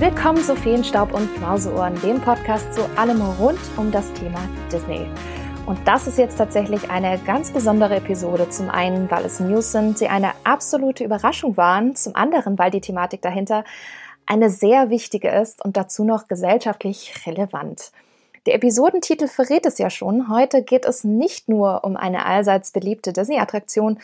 Willkommen zu Feenstaub und Mauseohren, dem Podcast zu allem rund um das Thema Disney. Und das ist jetzt tatsächlich eine ganz besondere Episode. Zum einen, weil es News sind, die eine absolute Überraschung waren. Zum anderen, weil die Thematik dahinter eine sehr wichtige ist und dazu noch gesellschaftlich relevant. Der Episodentitel verrät es ja schon. Heute geht es nicht nur um eine allseits beliebte Disney-Attraktion,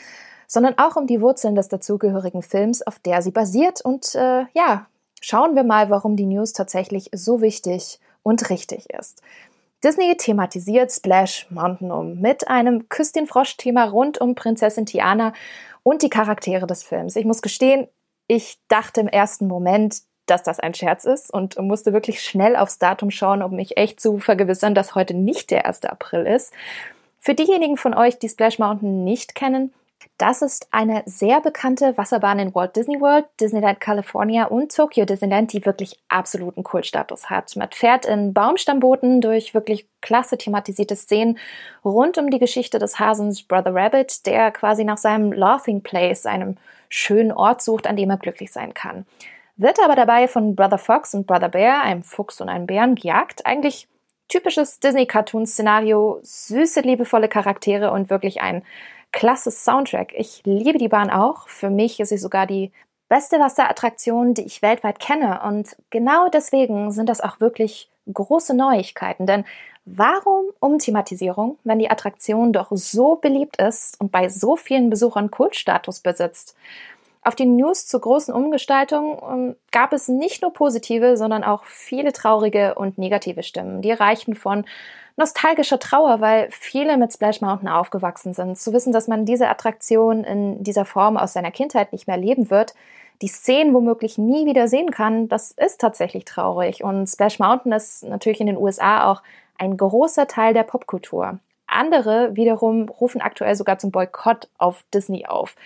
sondern auch um die Wurzeln des dazugehörigen Films, auf der sie basiert. Und äh, ja, schauen wir mal, warum die News tatsächlich so wichtig und richtig ist. Disney thematisiert Splash Mountain um mit einem Küss den Frosch-Thema rund um Prinzessin Tiana und die Charaktere des Films. Ich muss gestehen, ich dachte im ersten Moment, dass das ein Scherz ist und musste wirklich schnell aufs Datum schauen, um mich echt zu vergewissern, dass heute nicht der 1. April ist. Für diejenigen von euch, die Splash Mountain nicht kennen, das ist eine sehr bekannte Wasserbahn in Walt Disney World, Disneyland California und Tokyo Disneyland, die wirklich absoluten Kultstatus hat. Man fährt in Baumstammbooten durch wirklich klasse thematisierte Szenen rund um die Geschichte des Hasens Brother Rabbit, der quasi nach seinem Laughing Place, einem schönen Ort sucht, an dem er glücklich sein kann. Wird aber dabei von Brother Fox und Brother Bear, einem Fuchs und einem Bären, gejagt. Eigentlich typisches Disney-Cartoon-Szenario, süße, liebevolle Charaktere und wirklich ein klasse Soundtrack. Ich liebe die Bahn auch. Für mich ist sie sogar die beste Wasserattraktion, die ich weltweit kenne. Und genau deswegen sind das auch wirklich große Neuigkeiten. Denn warum Umthematisierung, wenn die Attraktion doch so beliebt ist und bei so vielen Besuchern Kultstatus besitzt? Auf die News zur großen Umgestaltung ähm, gab es nicht nur positive, sondern auch viele traurige und negative Stimmen. Die reichen von nostalgischer Trauer, weil viele mit Splash Mountain aufgewachsen sind. Zu wissen, dass man diese Attraktion in dieser Form aus seiner Kindheit nicht mehr leben wird, die Szenen womöglich nie wieder sehen kann, das ist tatsächlich traurig. Und Splash Mountain ist natürlich in den USA auch ein großer Teil der Popkultur. Andere wiederum rufen aktuell sogar zum Boykott auf Disney auf.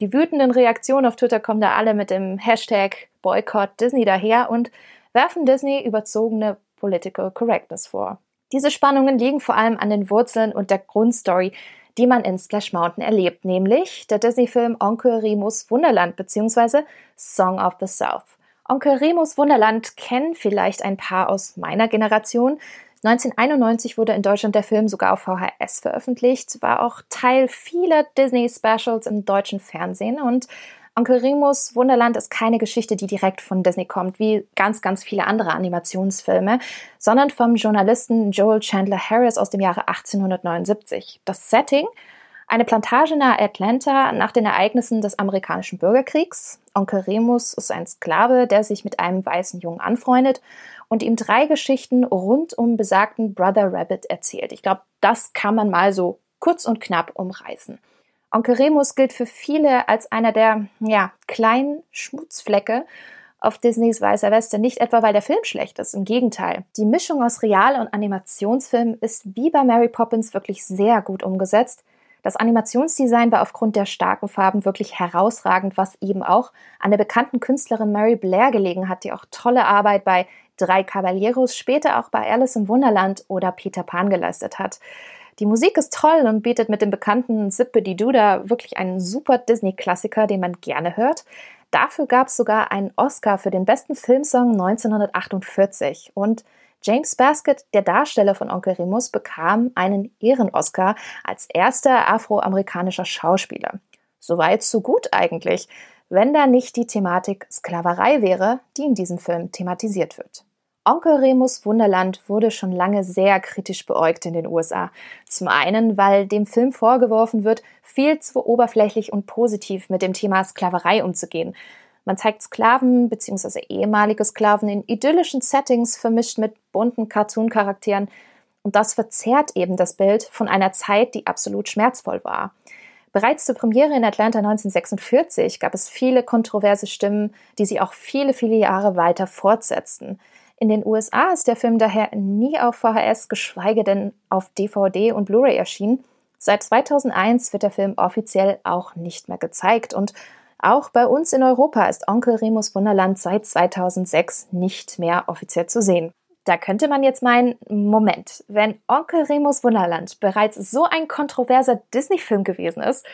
Die wütenden Reaktionen auf Twitter kommen da alle mit dem Hashtag Boycott Disney daher und werfen Disney überzogene Political Correctness vor. Diese Spannungen liegen vor allem an den Wurzeln und der Grundstory, die man in Splash Mountain erlebt, nämlich der Disney-Film Onkel Remus Wunderland bzw. Song of the South. Onkel Remus Wunderland kennen vielleicht ein paar aus meiner Generation. 1991 wurde in Deutschland der Film sogar auf VHS veröffentlicht, war auch Teil vieler Disney-Specials im deutschen Fernsehen und Onkel Remus Wunderland ist keine Geschichte, die direkt von Disney kommt, wie ganz, ganz viele andere Animationsfilme, sondern vom Journalisten Joel Chandler Harris aus dem Jahre 1879. Das Setting eine Plantage nahe Atlanta nach den Ereignissen des amerikanischen Bürgerkriegs. Onkel Remus ist ein Sklave, der sich mit einem weißen Jungen anfreundet und ihm drei Geschichten rund um besagten Brother Rabbit erzählt. Ich glaube, das kann man mal so kurz und knapp umreißen. Onkel Remus gilt für viele als einer der ja, kleinen Schmutzflecke auf Disneys Weißer Weste. Nicht etwa, weil der Film schlecht ist, im Gegenteil. Die Mischung aus Real- und Animationsfilm ist wie bei Mary Poppins wirklich sehr gut umgesetzt. Das Animationsdesign war aufgrund der starken Farben wirklich herausragend, was eben auch an der bekannten Künstlerin Mary Blair gelegen hat, die auch tolle Arbeit bei Drei Caballeros, später auch bei Alice im Wunderland oder Peter Pan geleistet hat. Die Musik ist toll und bietet mit dem bekannten Zippity Duda wirklich einen super Disney-Klassiker, den man gerne hört. Dafür gab es sogar einen Oscar für den besten Filmsong 1948 und James Baskett, der Darsteller von Onkel Remus, bekam einen Ehren-Oscar als erster afroamerikanischer Schauspieler. Soweit, so gut eigentlich wenn da nicht die Thematik Sklaverei wäre, die in diesem Film thematisiert wird. Onkel Remus Wunderland wurde schon lange sehr kritisch beäugt in den USA. Zum einen, weil dem Film vorgeworfen wird, viel zu oberflächlich und positiv mit dem Thema Sklaverei umzugehen. Man zeigt Sklaven bzw. ehemalige Sklaven in idyllischen Settings vermischt mit bunten Cartoon-Charakteren und das verzerrt eben das Bild von einer Zeit, die absolut schmerzvoll war. Bereits zur Premiere in Atlanta 1946 gab es viele kontroverse Stimmen, die sie auch viele, viele Jahre weiter fortsetzten. In den USA ist der Film daher nie auf VHS, geschweige denn auf DVD und Blu-ray erschienen. Seit 2001 wird der Film offiziell auch nicht mehr gezeigt und auch bei uns in Europa ist Onkel Remus Wunderland seit 2006 nicht mehr offiziell zu sehen. Da könnte man jetzt meinen, Moment, wenn Onkel Remus Wunderland bereits so ein kontroverser Disney-Film gewesen ist,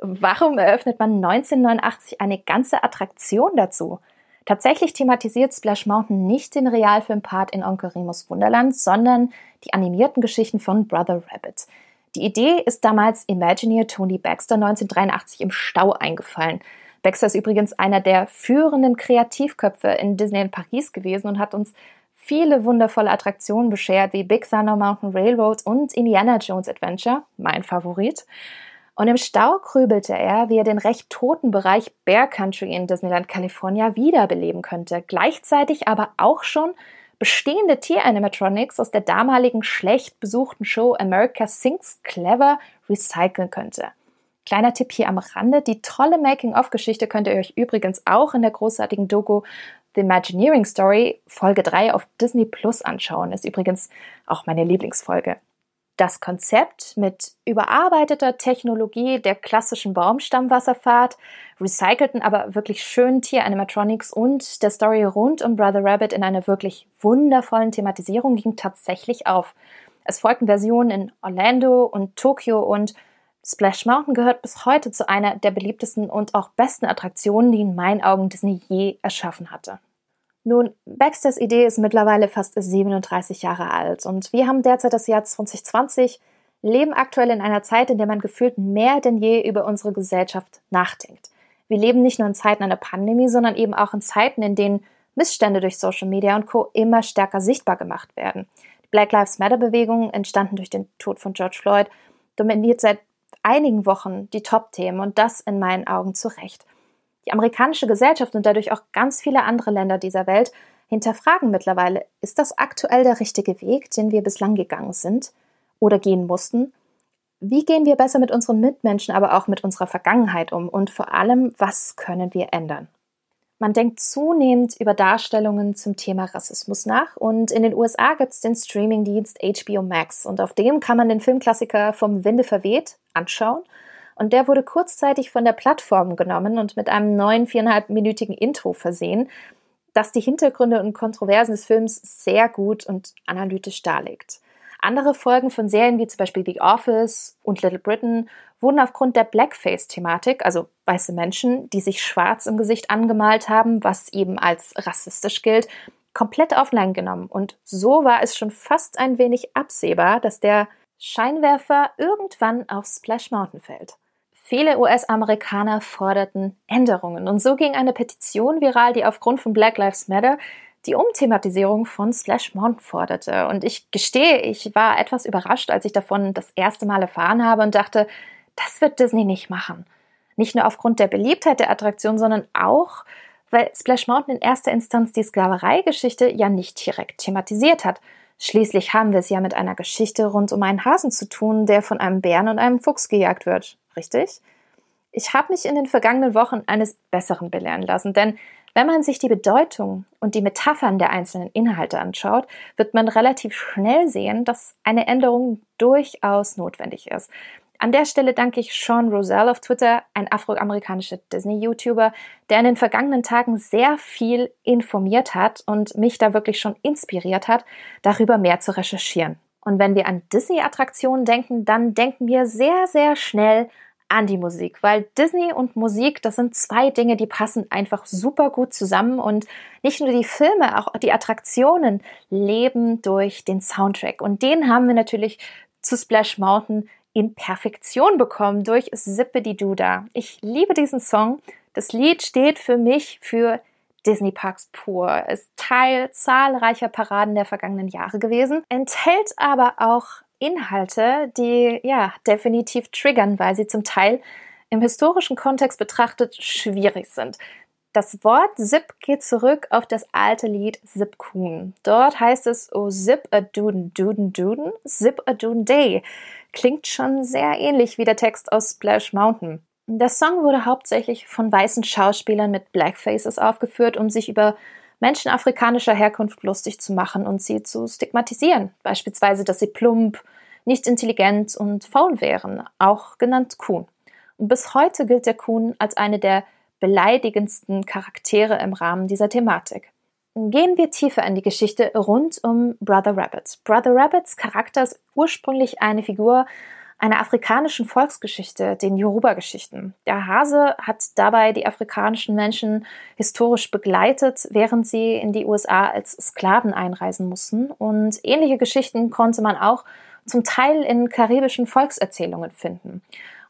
warum eröffnet man 1989 eine ganze Attraktion dazu? Tatsächlich thematisiert Splash Mountain nicht den Realfilmpart in Onkel Remus Wunderland, sondern die animierten Geschichten von Brother Rabbit. Die Idee ist damals Imagineer Tony Baxter 1983 im Stau eingefallen. Baxter ist übrigens einer der führenden Kreativköpfe in Disneyland Paris gewesen und hat uns viele wundervolle Attraktionen beschert, wie Big Thunder Mountain Railroad und Indiana Jones Adventure, mein Favorit. Und im Stau grübelte er, wie er den recht toten Bereich Bear Country in Disneyland California wiederbeleben könnte, gleichzeitig aber auch schon bestehende Tieranimatronics aus der damaligen schlecht besuchten Show America Sings Clever recyceln könnte. Kleiner Tipp hier am Rande, die tolle Making-of-Geschichte könnt ihr euch übrigens auch in der großartigen Doku The Imagineering Story Folge 3 auf Disney Plus anschauen. Ist übrigens auch meine Lieblingsfolge. Das Konzept mit überarbeiteter Technologie der klassischen Baumstammwasserfahrt, recycelten aber wirklich schönen Tieranimatronics und der Story rund um Brother Rabbit in einer wirklich wundervollen Thematisierung ging tatsächlich auf. Es folgten Versionen in Orlando und Tokio und Splash Mountain gehört bis heute zu einer der beliebtesten und auch besten Attraktionen, die in meinen Augen Disney je erschaffen hatte. Nun, Baxters Idee ist mittlerweile fast 37 Jahre alt und wir haben derzeit das Jahr 2020, leben aktuell in einer Zeit, in der man gefühlt mehr denn je über unsere Gesellschaft nachdenkt. Wir leben nicht nur in Zeiten einer Pandemie, sondern eben auch in Zeiten, in denen Missstände durch Social Media und Co. immer stärker sichtbar gemacht werden. Die Black Lives Matter Bewegung, entstanden durch den Tod von George Floyd, dominiert seit einigen Wochen die Top-Themen und das in meinen Augen zu Recht. Die amerikanische Gesellschaft und dadurch auch ganz viele andere Länder dieser Welt hinterfragen mittlerweile, ist das aktuell der richtige Weg, den wir bislang gegangen sind oder gehen mussten? Wie gehen wir besser mit unseren Mitmenschen, aber auch mit unserer Vergangenheit um? Und vor allem, was können wir ändern? Man denkt zunehmend über Darstellungen zum Thema Rassismus nach und in den USA gibt es den Streamingdienst HBO Max und auf dem kann man den Filmklassiker Vom Winde verweht anschauen und der wurde kurzzeitig von der Plattform genommen und mit einem neuen viereinhalbminütigen Intro versehen, das die Hintergründe und Kontroversen des Films sehr gut und analytisch darlegt. Andere Folgen von Serien wie zum Beispiel The Office und Little Britain wurden aufgrund der Blackface-Thematik, also weiße Menschen, die sich schwarz im Gesicht angemalt haben, was eben als rassistisch gilt, komplett offline genommen. Und so war es schon fast ein wenig absehbar, dass der Scheinwerfer irgendwann auf Splash Mountain fällt. Viele US-Amerikaner forderten Änderungen und so ging eine Petition viral, die aufgrund von Black Lives Matter die Umthematisierung von Splash Mountain forderte. Und ich gestehe, ich war etwas überrascht, als ich davon das erste Mal erfahren habe und dachte, das wird Disney nicht machen. Nicht nur aufgrund der Beliebtheit der Attraktion, sondern auch, weil Splash Mountain in erster Instanz die Sklavereigeschichte ja nicht direkt thematisiert hat. Schließlich haben wir es ja mit einer Geschichte rund um einen Hasen zu tun, der von einem Bären und einem Fuchs gejagt wird richtig? Ich habe mich in den vergangenen Wochen eines Besseren belehren lassen, denn wenn man sich die Bedeutung und die Metaphern der einzelnen Inhalte anschaut, wird man relativ schnell sehen, dass eine Änderung durchaus notwendig ist. An der Stelle danke ich Sean Rosell auf Twitter, ein afroamerikanischer Disney-YouTuber, der in den vergangenen Tagen sehr viel informiert hat und mich da wirklich schon inspiriert hat, darüber mehr zu recherchieren. Und wenn wir an Disney-Attraktionen denken, dann denken wir sehr, sehr schnell an die Musik, weil Disney und Musik, das sind zwei Dinge, die passen einfach super gut zusammen und nicht nur die Filme, auch die Attraktionen leben durch den Soundtrack und den haben wir natürlich zu Splash Mountain in Perfektion bekommen durch Zippity Duda. Ich liebe diesen Song. Das Lied steht für mich für Disney Parks pur, ist Teil zahlreicher Paraden der vergangenen Jahre gewesen, enthält aber auch Inhalte, die ja definitiv triggern, weil sie zum Teil im historischen Kontext betrachtet schwierig sind. Das Wort Zip geht zurück auf das alte Lied Zip Coon. Dort heißt es Oh Zip a Duden Duden Duden, Zip a Duden Day. Klingt schon sehr ähnlich wie der Text aus Splash Mountain. Der Song wurde hauptsächlich von weißen Schauspielern mit Blackfaces aufgeführt, um sich über Menschen afrikanischer Herkunft lustig zu machen und sie zu stigmatisieren. Beispielsweise, dass sie plump, nicht intelligent und faul wären, auch genannt Kuhn. Und bis heute gilt der Kuhn als eine der beleidigendsten Charaktere im Rahmen dieser Thematik. Gehen wir tiefer in die Geschichte rund um Brother Rabbit. Brother Rabbits Charakter ist ursprünglich eine Figur einer afrikanischen Volksgeschichte, den Yoruba-Geschichten. Der Hase hat dabei die afrikanischen Menschen historisch begleitet, während sie in die USA als Sklaven einreisen mussten. Und ähnliche Geschichten konnte man auch zum Teil in karibischen Volkserzählungen finden.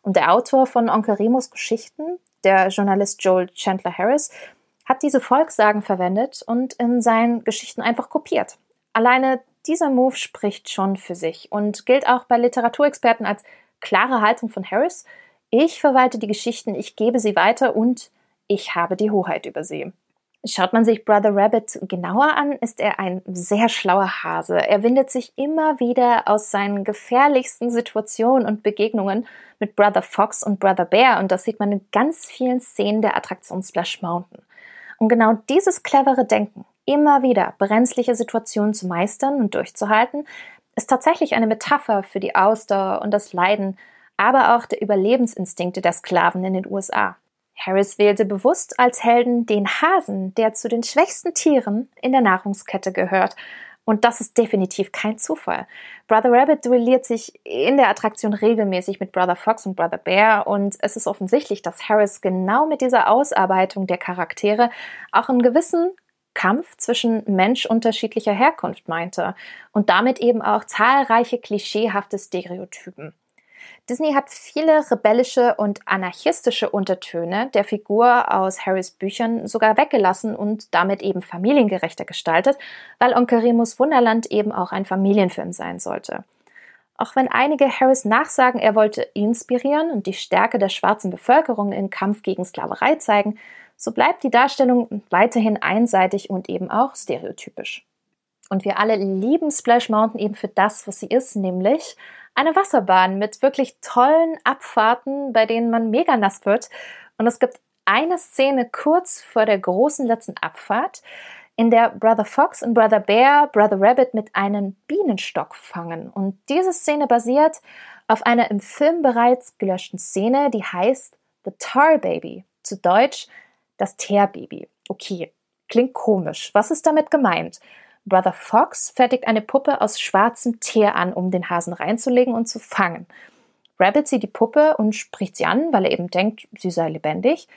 Und der Autor von Onkel Remus Geschichten, der Journalist Joel Chandler Harris, hat diese Volkssagen verwendet und in seinen Geschichten einfach kopiert. Alleine dieser Move spricht schon für sich und gilt auch bei Literaturexperten als klare Haltung von Harris. Ich verwalte die Geschichten, ich gebe sie weiter und ich habe die Hoheit über sie. Schaut man sich Brother Rabbit genauer an, ist er ein sehr schlauer Hase. Er windet sich immer wieder aus seinen gefährlichsten Situationen und Begegnungen mit Brother Fox und Brother Bear und das sieht man in ganz vielen Szenen der Attraktion Splash Mountain. Und genau dieses clevere Denken, immer wieder brenzliche Situationen zu meistern und durchzuhalten, ist tatsächlich eine Metapher für die Ausdauer und das Leiden, aber auch der Überlebensinstinkte der Sklaven in den USA. Harris wählte bewusst als Helden den Hasen, der zu den schwächsten Tieren in der Nahrungskette gehört. Und das ist definitiv kein Zufall. Brother Rabbit duelliert sich in der Attraktion regelmäßig mit Brother Fox und Brother Bear und es ist offensichtlich, dass Harris genau mit dieser Ausarbeitung der Charaktere auch einen gewissen Kampf zwischen Mensch unterschiedlicher Herkunft meinte und damit eben auch zahlreiche klischeehafte Stereotypen. Disney hat viele rebellische und anarchistische Untertöne der Figur aus Harrys Büchern sogar weggelassen und damit eben familiengerechter gestaltet, weil Onkel Remus Wunderland eben auch ein Familienfilm sein sollte. Auch wenn einige Harris nachsagen, er wollte inspirieren und die Stärke der schwarzen Bevölkerung im Kampf gegen Sklaverei zeigen, so bleibt die Darstellung weiterhin einseitig und eben auch stereotypisch. Und wir alle lieben Splash Mountain eben für das, was sie ist, nämlich eine Wasserbahn mit wirklich tollen Abfahrten, bei denen man mega nass wird. Und es gibt eine Szene kurz vor der großen letzten Abfahrt, in der Brother Fox und Brother Bear Brother Rabbit mit einem Bienenstock fangen. Und diese Szene basiert auf einer im Film bereits gelöschten Szene, die heißt The Tar Baby. Zu Deutsch das Teerbaby. Okay, klingt komisch. Was ist damit gemeint? Brother Fox fertigt eine Puppe aus schwarzem Teer an, um den Hasen reinzulegen und zu fangen. Rabbit sieht die Puppe und spricht sie an, weil er eben denkt, sie sei lebendig.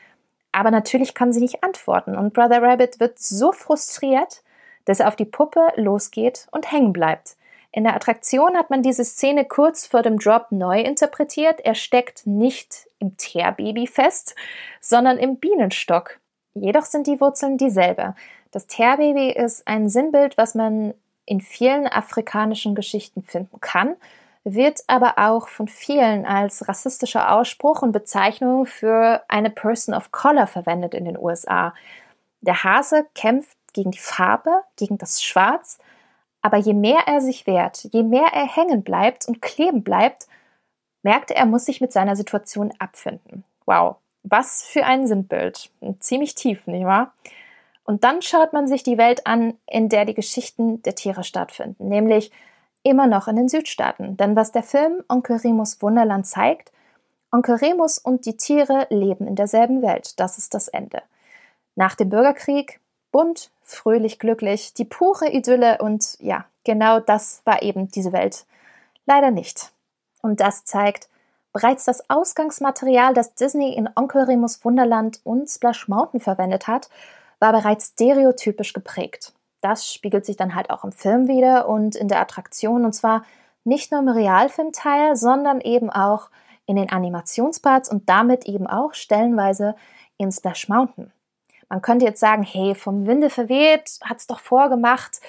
Aber natürlich kann sie nicht antworten und Brother Rabbit wird so frustriert, dass er auf die Puppe losgeht und hängen bleibt. In der Attraktion hat man diese Szene kurz vor dem Drop neu interpretiert. Er steckt nicht im Teerbaby fest, sondern im Bienenstock. Jedoch sind die Wurzeln dieselbe. Das Teerbaby ist ein Sinnbild, was man in vielen afrikanischen Geschichten finden kann, wird aber auch von vielen als rassistischer Ausspruch und Bezeichnung für eine Person of Color verwendet in den USA. Der Hase kämpft gegen die Farbe, gegen das Schwarz aber je mehr er sich wehrt, je mehr er hängen bleibt und kleben bleibt, merkt er, er muss sich mit seiner Situation abfinden. Wow, was für ein Sinnbild. Ziemlich tief, nicht wahr? Und dann schaut man sich die Welt an, in der die Geschichten der Tiere stattfinden, nämlich immer noch in den Südstaaten. Denn was der Film Onkel Remus Wunderland zeigt, Onkel Remus und die Tiere leben in derselben Welt. Das ist das Ende. Nach dem Bürgerkrieg bunt, fröhlich, glücklich, die pure Idylle und ja, genau das war eben diese Welt. Leider nicht. Und das zeigt, bereits das Ausgangsmaterial, das Disney in Onkel Remus Wunderland und Splash Mountain verwendet hat, war bereits stereotypisch geprägt. Das spiegelt sich dann halt auch im Film wieder und in der Attraktion und zwar nicht nur im Realfilmteil, sondern eben auch in den Animationsparts und damit eben auch stellenweise in Splash Mountain. Man könnte jetzt sagen, hey, vom Winde verweht, hat es doch vorgemacht.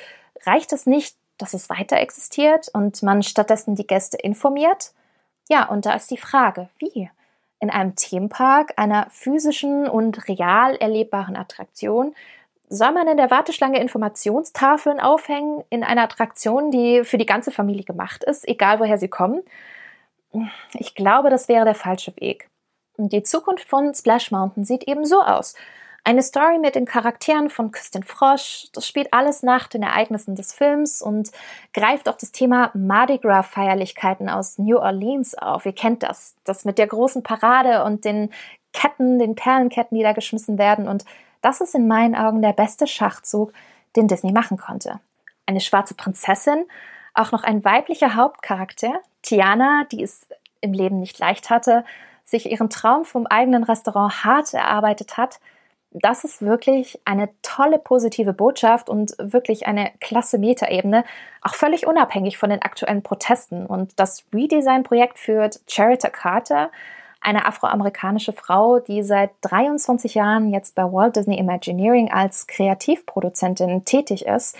Reicht es nicht, dass es weiter existiert und man stattdessen die Gäste informiert? Ja, und da ist die Frage, wie? In einem Themenpark, einer physischen und real erlebbaren Attraktion, soll man in der Warteschlange Informationstafeln aufhängen in einer Attraktion, die für die ganze Familie gemacht ist, egal woher sie kommen? Ich glaube, das wäre der falsche Weg. Und die Zukunft von Splash Mountain sieht eben so aus. Eine Story mit den Charakteren von Küstin Frosch, das spielt alles nach den Ereignissen des Films und greift auch das Thema Mardi Gras Feierlichkeiten aus New Orleans auf. Ihr kennt das, das mit der großen Parade und den Ketten, den Perlenketten, die da geschmissen werden und das ist in meinen Augen der beste Schachzug, den Disney machen konnte. Eine schwarze Prinzessin, auch noch ein weiblicher Hauptcharakter, Tiana, die ist im Leben nicht leicht hatte, sich ihren Traum vom eigenen Restaurant hart erarbeitet hat, das ist wirklich eine tolle positive Botschaft und wirklich eine klasse Metaebene, auch völlig unabhängig von den aktuellen Protesten. Und das Redesign-Projekt führt Charita Carter, eine afroamerikanische Frau, die seit 23 Jahren jetzt bei Walt Disney Imagineering als Kreativproduzentin tätig ist.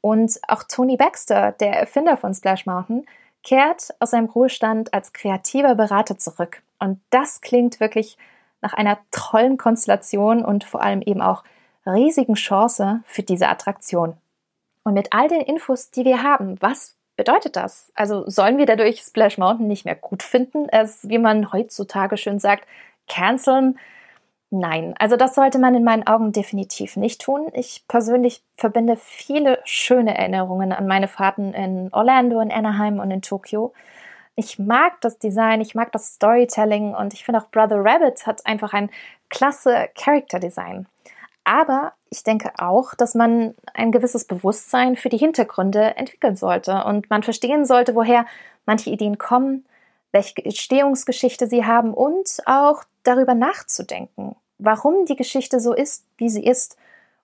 Und auch Tony Baxter, der Erfinder von Splash Mountain, kehrt aus seinem Ruhestand als kreativer Berater zurück. Und das klingt wirklich nach einer tollen Konstellation und vor allem eben auch riesigen Chance für diese Attraktion. Und mit all den Infos, die wir haben, was bedeutet das? Also sollen wir dadurch Splash Mountain nicht mehr gut finden, es, wie man heutzutage schön sagt, canceln? Nein, also das sollte man in meinen Augen definitiv nicht tun. Ich persönlich verbinde viele schöne Erinnerungen an meine Fahrten in Orlando, in Anaheim und in Tokio. Ich mag das Design, ich mag das Storytelling und ich finde auch Brother Rabbit hat einfach ein klasse Character Design. Aber ich denke auch, dass man ein gewisses Bewusstsein für die Hintergründe entwickeln sollte und man verstehen sollte, woher manche Ideen kommen, welche Entstehungsgeschichte sie haben und auch darüber nachzudenken, warum die Geschichte so ist, wie sie ist,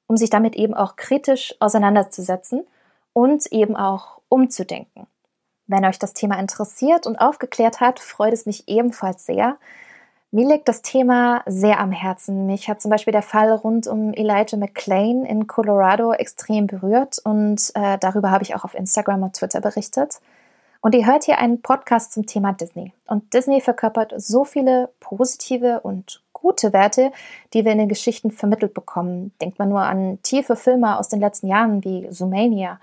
um sich damit eben auch kritisch auseinanderzusetzen und eben auch umzudenken. Wenn euch das Thema interessiert und aufgeklärt hat, freut es mich ebenfalls sehr. Mir liegt das Thema sehr am Herzen. Mich hat zum Beispiel der Fall rund um Elijah McClain in Colorado extrem berührt und äh, darüber habe ich auch auf Instagram und Twitter berichtet. Und ihr hört hier einen Podcast zum Thema Disney. Und Disney verkörpert so viele positive und gute Werte, die wir in den Geschichten vermittelt bekommen. Denkt man nur an tiefe Filme aus den letzten Jahren wie Zoomania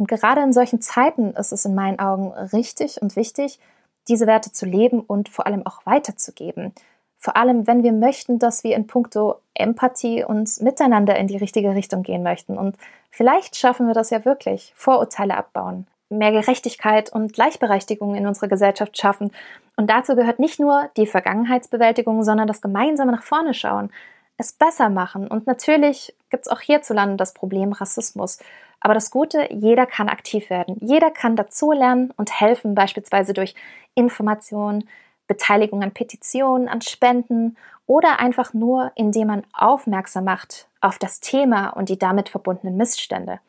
und gerade in solchen Zeiten ist es in meinen Augen richtig und wichtig, diese Werte zu leben und vor allem auch weiterzugeben. Vor allem, wenn wir möchten, dass wir in puncto Empathie uns miteinander in die richtige Richtung gehen möchten. Und vielleicht schaffen wir das ja wirklich. Vorurteile abbauen, mehr Gerechtigkeit und Gleichberechtigung in unserer Gesellschaft schaffen. Und dazu gehört nicht nur die Vergangenheitsbewältigung, sondern das gemeinsame nach vorne schauen, es besser machen. Und natürlich gibt es auch hierzulande das Problem Rassismus. Aber das Gute, jeder kann aktiv werden. Jeder kann dazulernen und helfen, beispielsweise durch Information, Beteiligung an Petitionen, an Spenden oder einfach nur, indem man aufmerksam macht auf das Thema und die damit verbundenen Missstände.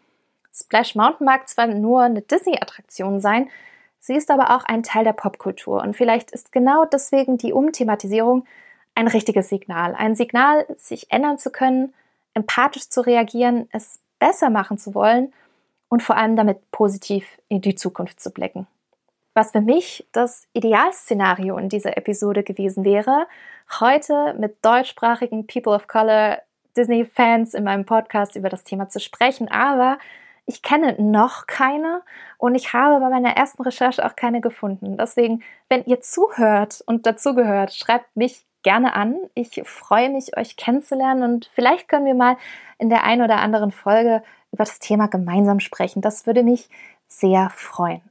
Splash Mountain mag zwar nur eine Disney-Attraktion sein, sie ist aber auch ein Teil der Popkultur und vielleicht ist genau deswegen die Umthematisierung ein richtiges Signal. Ein Signal, sich ändern zu können, empathisch zu reagieren, es besser machen zu wollen und vor allem damit positiv in die Zukunft zu blicken. Was für mich das Idealszenario in dieser Episode gewesen wäre, heute mit deutschsprachigen People of Color Disney-Fans in meinem Podcast über das Thema zu sprechen, aber ich kenne noch keine und ich habe bei meiner ersten Recherche auch keine gefunden. Deswegen, wenn ihr zuhört und dazugehört, schreibt mich gerne an. Ich freue mich, euch kennenzulernen und vielleicht können wir mal in der einen oder anderen Folge über das Thema gemeinsam sprechen. Das würde mich sehr freuen.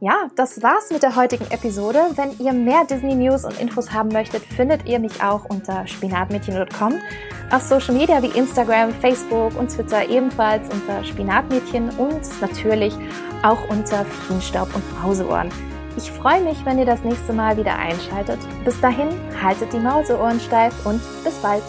Ja, das war's mit der heutigen Episode. Wenn ihr mehr Disney News und Infos haben möchtet, findet ihr mich auch unter spinatmädchen.com. Auf Social Media wie Instagram, Facebook und Twitter ebenfalls unter Spinatmädchen und natürlich auch unter Feenstaub und Mauseohren. Ich freue mich, wenn ihr das nächste Mal wieder einschaltet. Bis dahin, haltet die Mauseohren steif und bis bald.